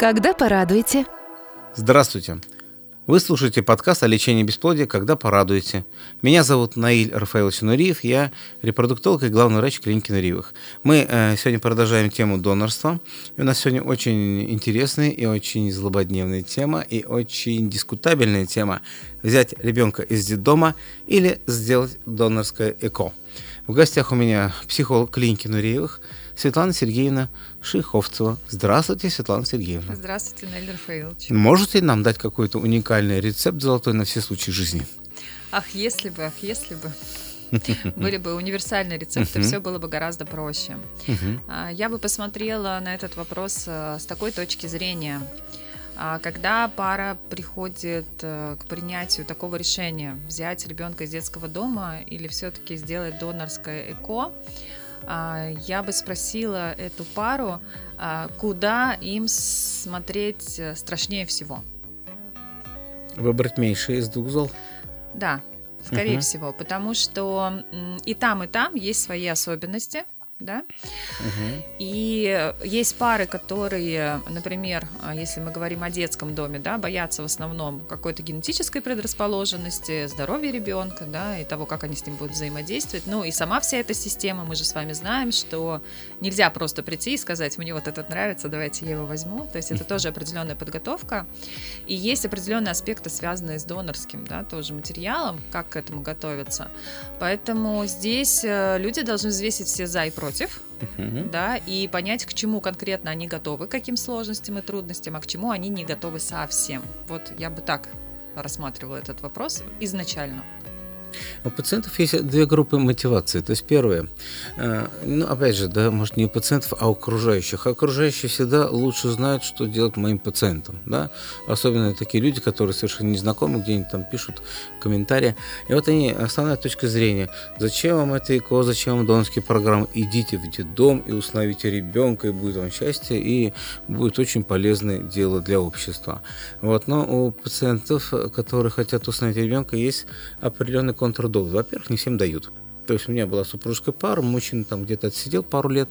Когда порадуете? Здравствуйте. Вы слушаете подкаст о лечении бесплодия «Когда порадуете». Меня зовут Наиль Рафаилович Нуриев, я репродуктолог и главный врач клиники Нуриевых. Мы э, сегодня продолжаем тему донорства. И у нас сегодня очень интересная и очень злободневная тема, и очень дискутабельная тема – взять ребенка из детдома или сделать донорское ЭКО. В гостях у меня психолог клиники Нуриевых Светлана Сергеевна Шиховцева. Здравствуйте, Светлана Сергеевна. Здравствуйте, Наиль Рафаилович. Можете нам дать какой-то уникальный рецепт золотой на все случаи жизни? Ах, если бы, ах, если бы. Были бы универсальные рецепты, все было бы гораздо проще. А, я бы посмотрела на этот вопрос э, с такой точки зрения. А, когда пара приходит э, к принятию такого решения, взять ребенка из детского дома или все-таки сделать донорское ЭКО, я бы спросила эту пару, а, куда им смотреть э, страшнее всего. Выбрать меньшее из двух зол? Да, скорее угу. всего, потому что и там, и там есть свои особенности – да. Угу. И есть пары, которые, например, а, если мы говорим о детском доме, да, боятся в основном какой-то генетической предрасположенности, здоровья ребенка, да, и того, как они с ним будут взаимодействовать. Ну и сама вся эта система, мы же с вами знаем, что нельзя просто прийти и сказать, мне вот этот нравится, давайте я его возьму. То есть это тоже определенная подготовка. И есть определенные аспекты, связанные с донорским, да, тоже материалом, как к этому готовиться. Поэтому здесь э, люди должны взвесить все за и против против, uh-huh. да, и понять, к чему конкретно они готовы, к каким сложностям и трудностям, а к чему они не готовы совсем. Вот я бы так рассматривала этот вопрос изначально. У пациентов есть две группы мотивации. То есть первое, э, ну опять же, да, может не у пациентов, а у окружающих. Окружающие всегда лучше знают, что делать моим пациентам, да. Особенно такие люди, которые совершенно незнакомы, где-нибудь там пишут комментарии. И вот они, основная точка зрения, зачем вам это ЭКО, зачем вам донорские программы, идите в детдом и установите ребенка, и будет вам счастье, и будет очень полезное дело для общества. Вот, но у пациентов, которые хотят установить ребенка, есть определенный контрдоз. Во-первых, не всем дают. То есть у меня была супружеская пара, мужчина там где-то отсидел пару лет,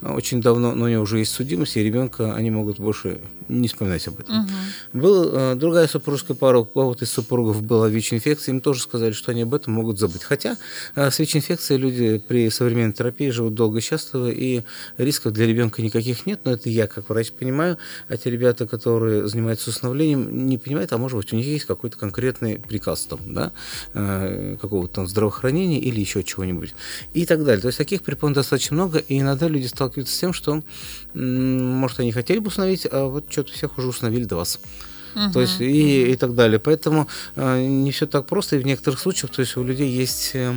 э, очень давно, но у него уже есть судимость, и ребенка они могут больше не вспоминать об этом. Угу. Была э, другая супружеская пара, у кого-то из супругов была ВИЧ-инфекция, им тоже сказали, что они об этом могут забыть. Хотя э, с ВИЧ-инфекцией люди при современной терапии живут долго и счастливо, и рисков для ребенка никаких нет, но это я как врач понимаю, а те ребята, которые занимаются усыновлением, не понимают, а может быть у них есть какой-то конкретный приказ там, да, э, какого-то там здравоохранения или еще чего чего-нибудь и так далее. То есть таких препон достаточно много, и иногда люди сталкиваются с тем, что, может, они хотели бы установить, а вот что-то всех уже установили до вас. Угу, то есть и, и так далее. Поэтому э, не все так просто, и в некоторых случаях, то есть у людей есть э,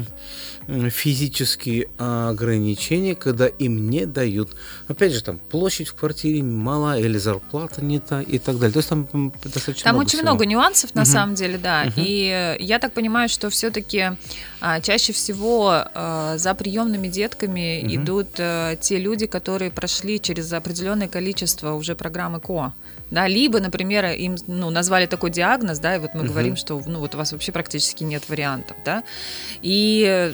физические ограничения, когда им не дают. Опять же, там площадь в квартире мала или зарплата не та и так далее. То есть там достаточно Там много очень всего. много нюансов на угу. самом деле, да. Угу. И я так понимаю, что все-таки а, чаще всего а, за приемными детками угу. идут а, те люди, которые прошли через определенное количество уже программы КО да, либо, например, им ну, назвали такой диагноз, да, и вот мы угу. говорим, что ну, вот у вас вообще практически нет вариантов, да, и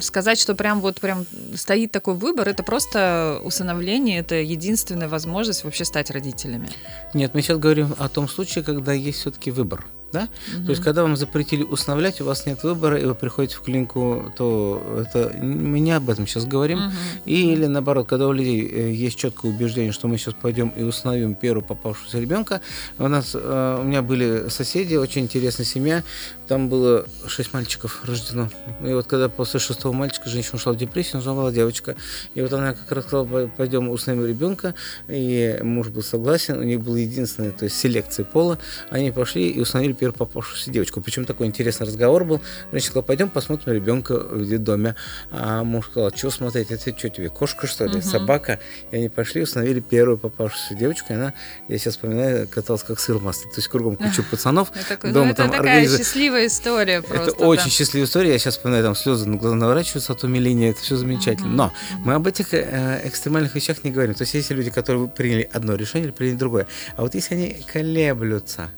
сказать, что прям вот прям стоит такой выбор, это просто усыновление, это единственная возможность вообще стать родителями. Нет, мы сейчас говорим о том случае, когда есть все-таки выбор. Да? Угу. То есть, когда вам запретили усыновлять, у вас нет выбора, и вы приходите в клинику, то это мы не об этом сейчас говорим. Угу. Или наоборот, когда у людей э, есть четкое убеждение, что мы сейчас пойдем и установим первую попавшуюся ребенка. У нас э, у меня были соседи, очень интересная семья. Там было шесть мальчиков рождено. И вот когда после шестого мальчика женщина ушла в депрессию, была девочка. И вот она как раз сказала, пойдем установим ребенка. И муж был согласен. У них была единственная, то есть селекция пола. Они пошли и установили первую попавшуюся девочку. Причем такой интересный разговор был. Женщина сказала, пойдем посмотрим ребенка в детдоме. А муж сказал, что смотреть, это что тебе, кошка что ли, угу. собака? И они пошли, установили первую попавшуюся девочку. И она, я сейчас вспоминаю, каталась как сыр в масле. То есть кругом куча пацанов. Дома ну, там такая счастливая история просто. Это очень счастливая история. Я сейчас вспоминаю, там слезы на глаза наворачиваются от умиления. Это все замечательно. Но мы об этих э, экстремальных вещах не говорим. То есть есть люди, которые приняли одно решение или приняли другое. А вот если они колеблются,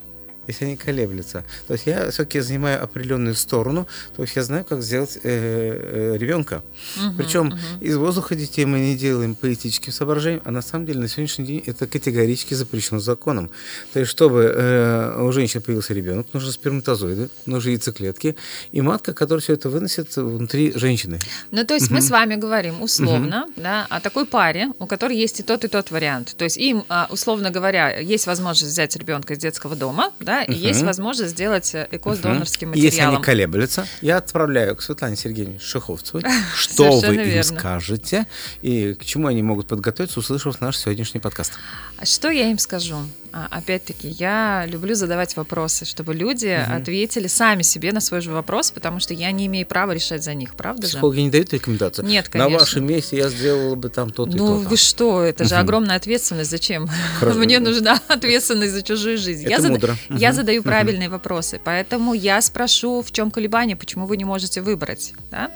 если они колеблются. То есть я все-таки занимаю определенную сторону, то есть я знаю, как сделать э, э, ребенка. Угу, Причем угу. из воздуха детей мы не делаем по этическим соображениям, а на самом деле на сегодняшний день это категорически запрещено законом. То есть чтобы э, у женщины появился ребенок, нужны сперматозоиды, нужны яйцеклетки и матка, которая все это выносит внутри женщины. Ну то есть угу. мы с вами говорим условно угу. да, о такой паре, у которой есть и тот, и тот вариант. То есть им, а, условно говоря, есть возможность взять ребенка из детского дома, да, и есть возможность сделать э, ЭКО с донорским материалом. Если они колеблются, я отправляю к Светлане Сергеевне Шиховцевой, что вы им скажете и к чему они могут подготовиться, услышав наш сегодняшний подкаст. Что я им скажу? А, опять-таки, я люблю задавать вопросы, чтобы люди угу. ответили сами себе на свой же вопрос, потому что я не имею права решать за них, правда Психологи же? не дают рекомендации? Нет, конечно. На вашем месте я сделала бы там то-то ну, и то-то. Ну, вы что, это же огромная ответственность. Зачем? Мне нужна ответственность за чужую жизнь. Это я мудро. Зад... Я задаю правильные вопросы, поэтому я спрошу, в чем колебание, почему вы не можете выбрать. Да?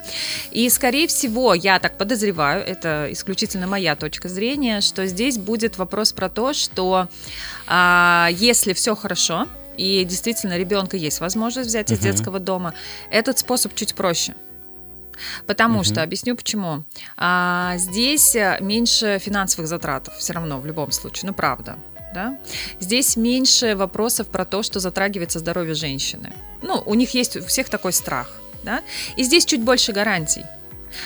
И, скорее всего, я так подозреваю, это исключительно моя точка зрения, что здесь будет вопрос про то, что а, если все хорошо, и действительно ребенка есть возможность взять из детского дома, этот способ чуть проще. Потому uh что, объясню почему. А, здесь меньше финансовых затрат все равно в любом случае, ну правда. Да? Здесь меньше вопросов про то, что затрагивается здоровье женщины. Ну, у них есть у всех такой страх. Да? И здесь чуть больше гарантий.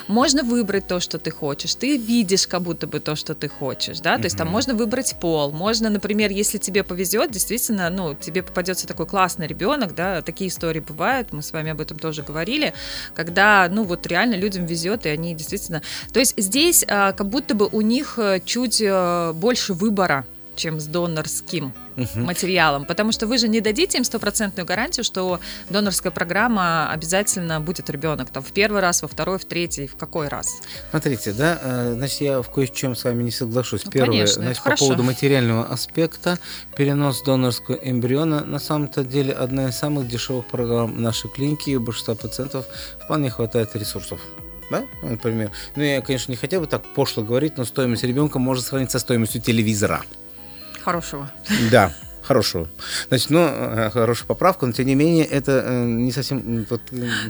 Можно выбрать то, что ты хочешь. Ты видишь как будто бы то, что ты хочешь, да. То есть там можно выбрать пол. Можно, например, если тебе повезет, действительно, ну, тебе попадется такой классный ребенок, да, такие истории бывают. Мы с вами об этом тоже говорили, когда, ну, вот реально людям везет, и они действительно. То есть здесь а, как будто бы у них э, чуть а, больше выбора чем с донорским угу. материалом, потому что вы же не дадите им стопроцентную гарантию, что донорская программа обязательно будет ребенок там в первый раз, во второй, в третий, в какой раз? Смотрите, да, э, значит, я в кое-чем с вами не соглашусь. Ну, Первое, конечно, значит, по хорошо. поводу материального аспекта, перенос донорского эмбриона, на самом-то деле одна из самых дешевых программ нашей клиники, и у большинства пациентов вполне хватает ресурсов да, например. Ну, я, конечно, не хотел бы так пошло говорить, но стоимость ребенка может сравниться со стоимостью телевизора. Хорошего. Да, хорошего. Значит, ну, э, хорошая поправка, но тем не менее это э, не совсем... Вот,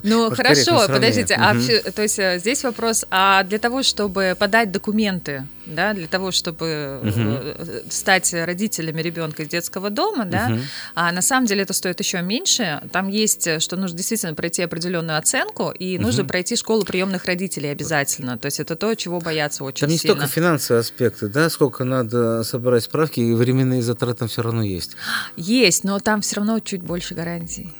ну, хорошо, подождите, угу. а то есть э, здесь вопрос, а для того, чтобы подать документы да, для того, чтобы угу. стать родителями ребенка из детского дома, да, угу. а на самом деле это стоит еще меньше. Там есть, что нужно действительно пройти определенную оценку, и угу. нужно пройти школу приемных родителей обязательно. То есть это то, чего боятся очень там не сильно. Там не столько финансовые аспекты, да, сколько надо собрать справки, и временные затраты там все равно есть. Есть, но там все равно чуть больше гарантий.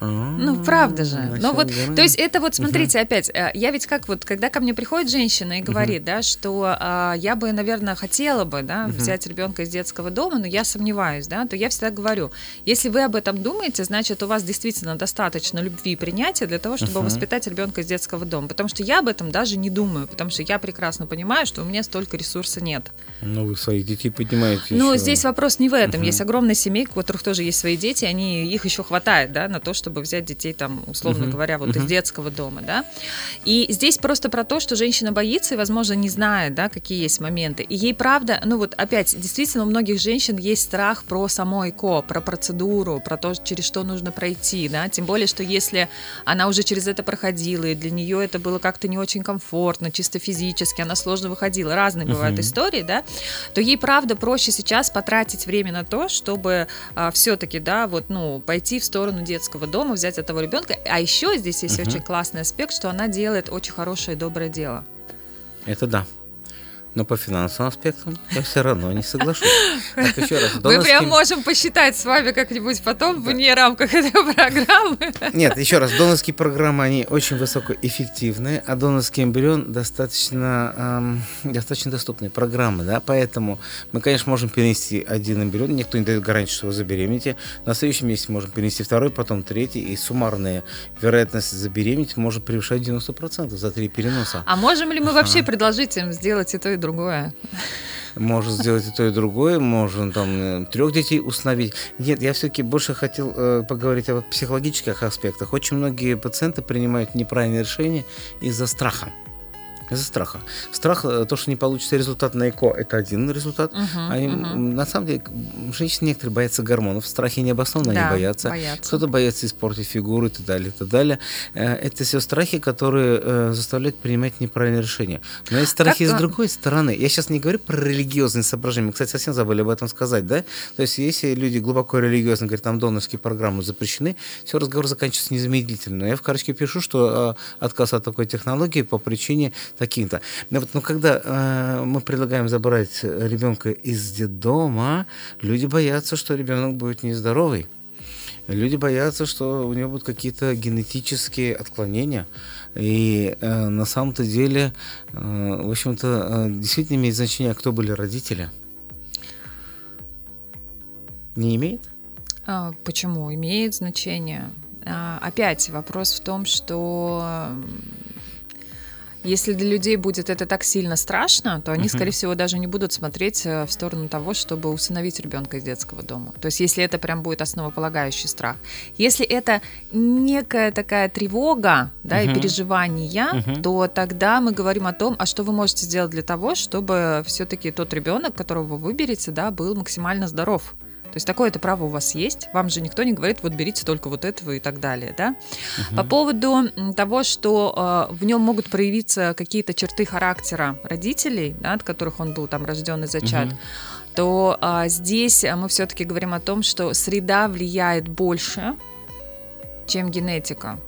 Ну, правда же. Ну, вот, то есть это вот, смотрите, опять, э, я ведь как вот, когда ко мне приходит женщина и говорит, да, что а, я бы, наверное, хотела бы, да, взять ребенка из детского дома, но я сомневаюсь, да, то я всегда говорю, если вы об этом думаете, значит, у вас действительно достаточно любви и принятия для того, чтобы воспитать ребенка из детского дома. Потому что я об этом даже не думаю, потому что я прекрасно понимаю, что у меня столько ресурса нет. Ну, вы своих детей поднимаете. Ну, здесь вопрос не в этом. Есть огромная семейка, у которых тоже есть свои дети, они, их еще хватает, да, на то, чтобы чтобы взять детей там, условно uh-huh. говоря, вот uh-huh. из детского дома, да. И здесь просто про то, что женщина боится и, возможно, не знает, да, какие есть моменты. И ей правда, ну вот опять, действительно, у многих женщин есть страх про само ЭКО, про процедуру, про то, через что нужно пройти, да, тем более, что если она уже через это проходила, и для нее это было как-то не очень комфортно, чисто физически, она сложно выходила, разные uh-huh. бывают истории, да, то ей правда проще сейчас потратить время на то, чтобы а, все-таки, да, вот, ну, пойти в сторону детского дома, дома взять этого ребенка. А еще здесь есть угу. очень классный аспект, что она делает очень хорошее и доброе дело. Это да. Но по финансовым аспектам я все равно не соглашусь. Так, еще раз, донорским... Мы прям можем посчитать с вами как-нибудь потом да. вне рамках этой программы. Нет, еще раз, донорские программы, они очень высокоэффективные, а донорский эмбрион достаточно, эм, достаточно доступные программы, да, поэтому мы, конечно, можем перенести один эмбрион, никто не дает гарантии, что вы забеременеете, на следующем месяце можем перенести второй, потом третий, и суммарная вероятность забеременеть может превышать 90% за три переноса. А можем ли мы вообще предложить им сделать это другое. Может сделать и то, и другое, можно там э, трех детей установить. Нет, я все-таки больше хотел э, поговорить о психологических аспектах. Очень многие пациенты принимают неправильные решения из-за страха. Из-за страха. Страх, э, то, что не получится результат на ЭКО, это один результат. Uh-huh, они, uh-huh. На самом деле, женщины некоторые боятся гормонов. Страхи необоснованно да, они боятся. боятся. Кто-то боится испортить фигуру и так далее, и так далее. Э, это все страхи, которые э, заставляют принимать неправильные решения. Но есть страхи как... с другой стороны. Я сейчас не говорю про религиозные соображения. Мы, кстати, совсем забыли об этом сказать, да? То есть, если люди глубоко религиозно говорят, там донорские программы запрещены, все, разговор заканчивается незамедлительно. Я в карточке пишу, что отказ от такой технологии по причине таким-то. Но, вот, но когда э, мы предлагаем забрать ребенка из детдома, люди боятся, что ребенок будет нездоровый. Люди боятся, что у него будут какие-то генетические отклонения. И э, на самом-то деле, э, в общем-то, э, действительно имеет значение, кто были родители. Не имеет? А, почему? Имеет значение. А, опять вопрос в том, что если для людей будет это так сильно страшно, то они, uh-huh. скорее всего, даже не будут смотреть э, в сторону того, чтобы усыновить ребенка из детского дома. То есть, если это прям будет основополагающий страх. Если это некая такая тревога, да, uh-huh. и переживания, uh-huh. то тогда мы говорим о том, а что вы можете сделать для того, чтобы все-таки тот ребенок, которого вы выберете, да, был максимально здоров. То есть такое-то право у вас есть. Вам же никто не говорит, вот берите только вот этого и так далее. Да? Угу. По поводу того, что э, в нем могут проявиться какие-то черты характера родителей, да, от которых он был там рожден и зачат, угу то а, здесь мы все-таки говорим о том, что среда влияет больше, чем генетика.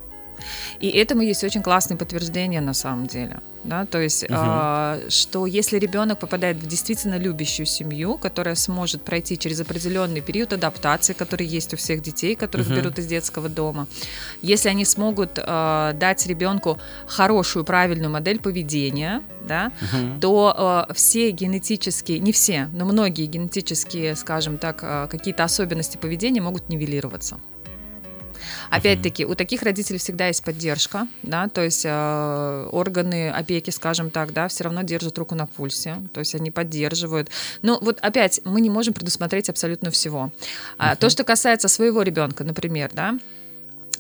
И этому есть очень классное подтверждение на самом деле. Да, то есть, угу. э, что если ребенок попадает в действительно любящую семью, которая сможет пройти через определенный период адаптации, который есть у всех детей, которых угу. берут из детского дома, если они смогут э, дать ребенку хорошую, правильную модель поведения, да, угу. то э, все генетические, не все, но многие генетические, скажем так, э, какие-то особенности поведения могут нивелироваться. Опять-таки, у таких родителей всегда есть поддержка, да, то есть э, органы опеки, скажем так, да, все равно держат руку на пульсе, то есть они поддерживают. Но вот опять мы не можем предусмотреть абсолютно всего. Uh-huh. То, что касается своего ребенка, например, да,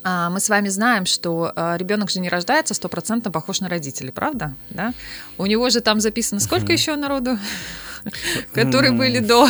а, мы с вами знаем, что а, ребенок же не рождается стопроцентно похож на родителей, правда? Да? У него же там записано сколько еще народу? которые были до.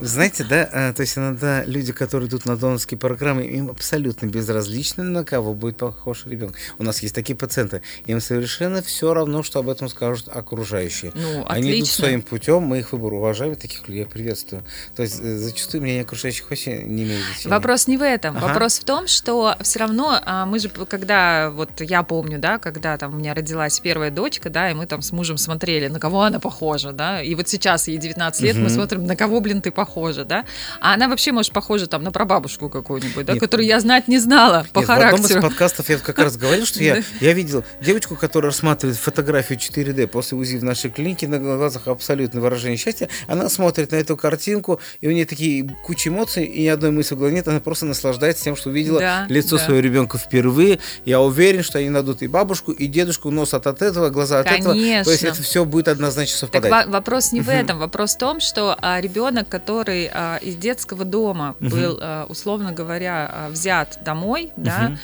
Знаете, да, а, то есть иногда люди, которые идут на донорские программы, им абсолютно безразлично, на кого будет похож ребенок. У нас есть такие пациенты, им совершенно все равно, что об этом скажут окружающие. Ну, Они отлично. идут своим путем, мы их выбор уважаем, таких людей я приветствую. То есть э, зачастую мнение окружающих вообще не имеет значения. Вопрос не в этом. Ага. Вопрос в том, что все равно а, мы же, когда, вот я помню, да, когда там у меня родилась первая дочка, да, и мы там с мужем смотрели, на кого она похожа, да, и вот вот сейчас ей 19 лет, угу. мы смотрим, на кого, блин, ты похожа, да? А она вообще, может, похожа там на прабабушку какую-нибудь, да, Нет. которую я знать не знала по Нет, характеру. В одном из подкастов я как раз говорил, что я, я видел девочку, которая рассматривает фотографию 4D после УЗИ в нашей клинике, на глазах абсолютно выражение счастья. Она смотрит на эту картинку, и у нее такие куча эмоций, и ни одной мысли в голове нет, она просто наслаждается тем, что увидела да, лицо да. своего ребенка впервые. Я уверен, что они найдут и бабушку, и дедушку, нос от, от этого, глаза от Конечно. этого. То есть это все будет однозначно совпадать. Так вопрос не в этом. Вопрос в том, что а, ребенок, который а, из детского дома был, а, условно говоря, взят домой, да,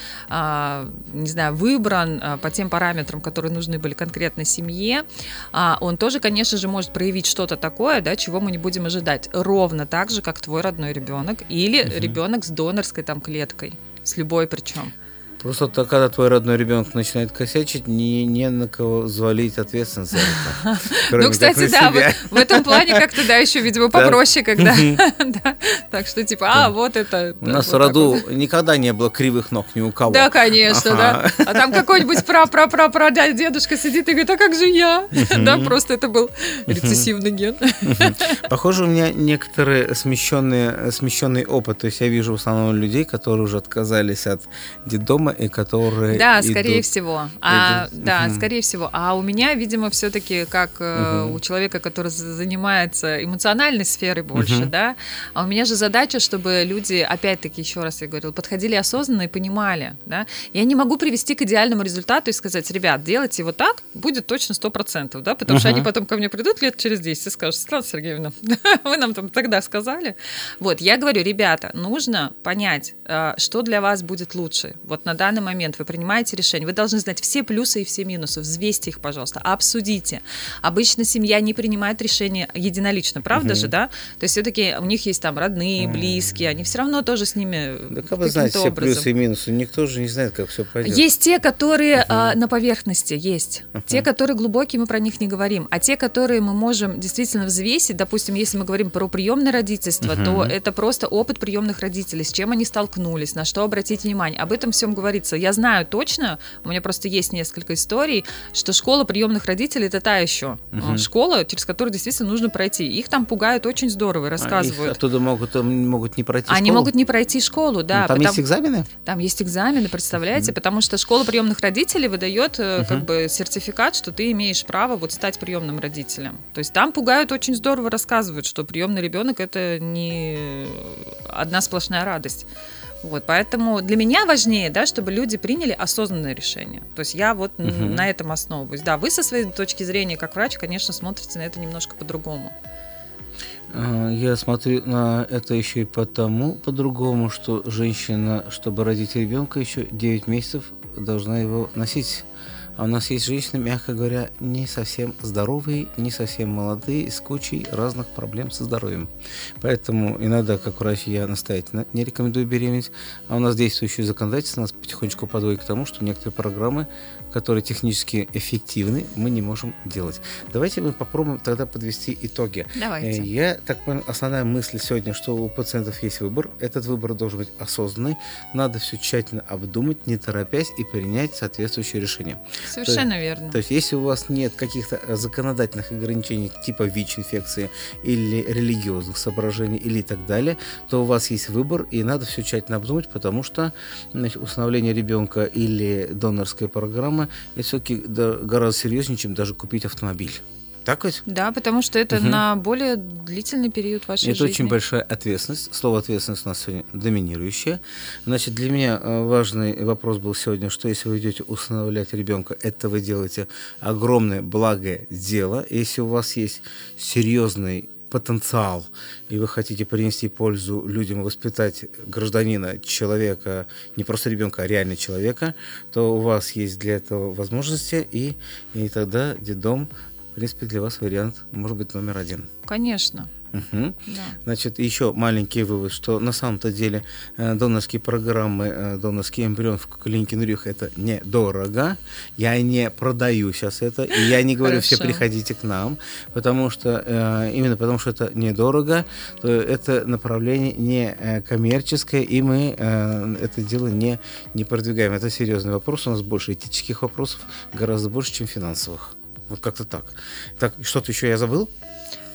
не знаю, выбран по тем параметрам, которые нужны были конкретно семье, он тоже, конечно же, может проявить что-то такое, да, чего мы не будем ожидать. Ровно так же, как твой родной ребенок или ребенок с донорской там клеткой, с любой причем. Просто то, когда твой родной ребенок начинает косячить, не, не на кого взвалить ответственность за это. Ну, кстати, да, в этом плане как-то, да, еще, видимо, попроще, когда... Так что, типа, а, вот это... У нас в роду никогда не было кривых ног ни у кого. Да, конечно, да. А там какой-нибудь пра-пра-пра-пра дедушка сидит и говорит, а как же я? Да, просто это был рецессивный ген. Похоже, у меня некоторые смещенные, смещенный опыт. То есть я вижу в основном людей, которые уже отказались от детдома и которые Да, идут... скорее всего. А, идут... Да, угу. скорее всего. А у меня, видимо, все-таки как угу. у человека, который занимается эмоциональной сферой больше, угу. да, а у меня же задача, чтобы люди, опять-таки, еще раз я говорила, подходили осознанно и понимали, да. Я не могу привести к идеальному результату и сказать, ребят, делайте вот так, будет точно 100%, да, потому угу. что они потом ко мне придут лет через 10 и скажут, Светлана Сергеевна, вы нам там тогда сказали. Вот, я говорю, ребята, нужно понять, а, что для вас будет лучше. Вот на данный момент вы принимаете решение, вы должны знать все плюсы и все минусы, взвесьте их, пожалуйста, обсудите. Обычно семья не принимает решение единолично, правда угу. же, да? То есть все-таки у них есть там родные, близкие, они все равно тоже с ними Да как вы знаете все плюсы и минусы? Никто же не знает, как все пойдет. Есть те, которые угу. а, на поверхности, есть. Угу. Те, которые глубокие, мы про них не говорим. А те, которые мы можем действительно взвесить, допустим, если мы говорим про приемное родительство, угу. то это просто опыт приемных родителей, с чем они столкнулись, на что обратить внимание. Об этом всем говорится. Я знаю точно, у меня просто есть несколько историй, что школа приемных родителей это та еще угу. школа, через которую действительно нужно пройти. Их там пугают очень здорово, рассказывают. А их оттуда могут, могут не пройти Они могут не пройти школу, да. Ну, там потому... есть экзамены? Там есть экзамены, представляете, угу. потому что школа приемных родителей выдает угу. как бы сертификат, что ты имеешь право вот стать приемным родителем. То есть там пугают очень здорово, рассказывают, что приемный ребенок это не одна сплошная радость. Вот, поэтому для меня важнее, да, чтобы люди приняли осознанное решение. То есть я вот угу. на этом основываюсь. Да, вы со своей точки зрения, как врач, конечно, смотрите на это немножко по-другому. А, я смотрю на это еще и потому, по-другому, что женщина, чтобы родить ребенка, еще 9 месяцев должна его носить а у нас есть женщины, мягко говоря, не совсем здоровые, не совсем молодые, с кучей разных проблем со здоровьем. Поэтому иногда, как врач, я настоятельно не рекомендую беременеть. А у нас действующее законодательство нас потихонечку подводит к тому, что некоторые программы, которые технически эффективны, мы не можем делать. Давайте мы попробуем тогда подвести итоги. Давайте. Э, я так понял, основная мысль сегодня, что у пациентов есть выбор. Этот выбор должен быть осознанный. Надо все тщательно обдумать, не торопясь и принять соответствующее решение. Совершенно то, верно. То есть, если у вас нет каких-то э, законодательных ограничений типа ВИЧ-инфекции или религиозных соображений или так далее, то у вас есть выбор, и надо все тщательно обдумать, потому что значит, усыновление ребенка или донорская программа это все-таки гораздо серьезнее, чем даже купить автомобиль. Так ведь? Да, потому что это угу. на более длительный период вашей это жизни. Это очень большая ответственность. Слово ответственность у нас сегодня доминирующее. Значит, для меня э, важный вопрос был сегодня, что если вы идете усыновлять ребенка, это вы делаете огромное благое дело. Если у вас есть серьезный потенциал, и вы хотите принести пользу людям, воспитать гражданина, человека, не просто ребенка, а реально человека, то у вас есть для этого возможности, и, и тогда детдом в принципе, для вас вариант может быть номер один. Конечно. Угу. Да. Значит, еще маленький вывод, что на самом-то деле э, донорские программы, э, донорский эмбрион в клинике Нурих это недорого. Я не продаю сейчас это, и я не говорю, все приходите к нам, потому что э, именно потому что это недорого, то это направление не коммерческое, и мы это дело не, не продвигаем. Это серьезный вопрос, у нас больше этических вопросов, гораздо больше, чем финансовых. Вот как-то так. Так, что-то еще я забыл?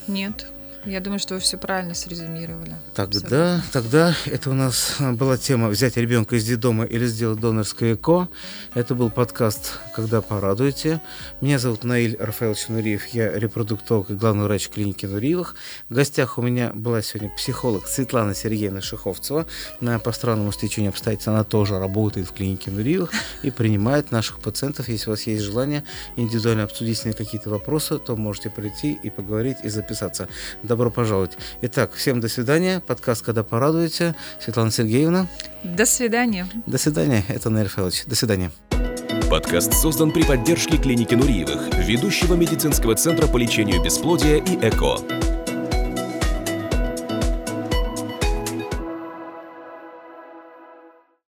Нет. Я думаю, что вы все правильно срезюмировали. Тогда, Абсолютно. тогда это у нас была тема «Взять ребенка из детдома или сделать донорское ЭКО». Это был подкаст «Когда порадуете». Меня зовут Наиль Рафаэлович Нуриев. Я репродуктолог и главный врач клиники Нуриевых. В гостях у меня была сегодня психолог Светлана Сергеевна Шиховцева. На, по странному стечению обстоятельств она тоже работает в клинике Нуриевых и принимает наших пациентов. Если у вас есть желание индивидуально обсудить с ней какие-то вопросы, то можете прийти и поговорить и записаться. До добро пожаловать. Итак, всем до свидания. Подкаст «Когда порадуете». Светлана Сергеевна. До свидания. До свидания. Это Наиль Файлович. До свидания. Подкаст создан при поддержке клиники Нуриевых, ведущего медицинского центра по лечению бесплодия и ЭКО.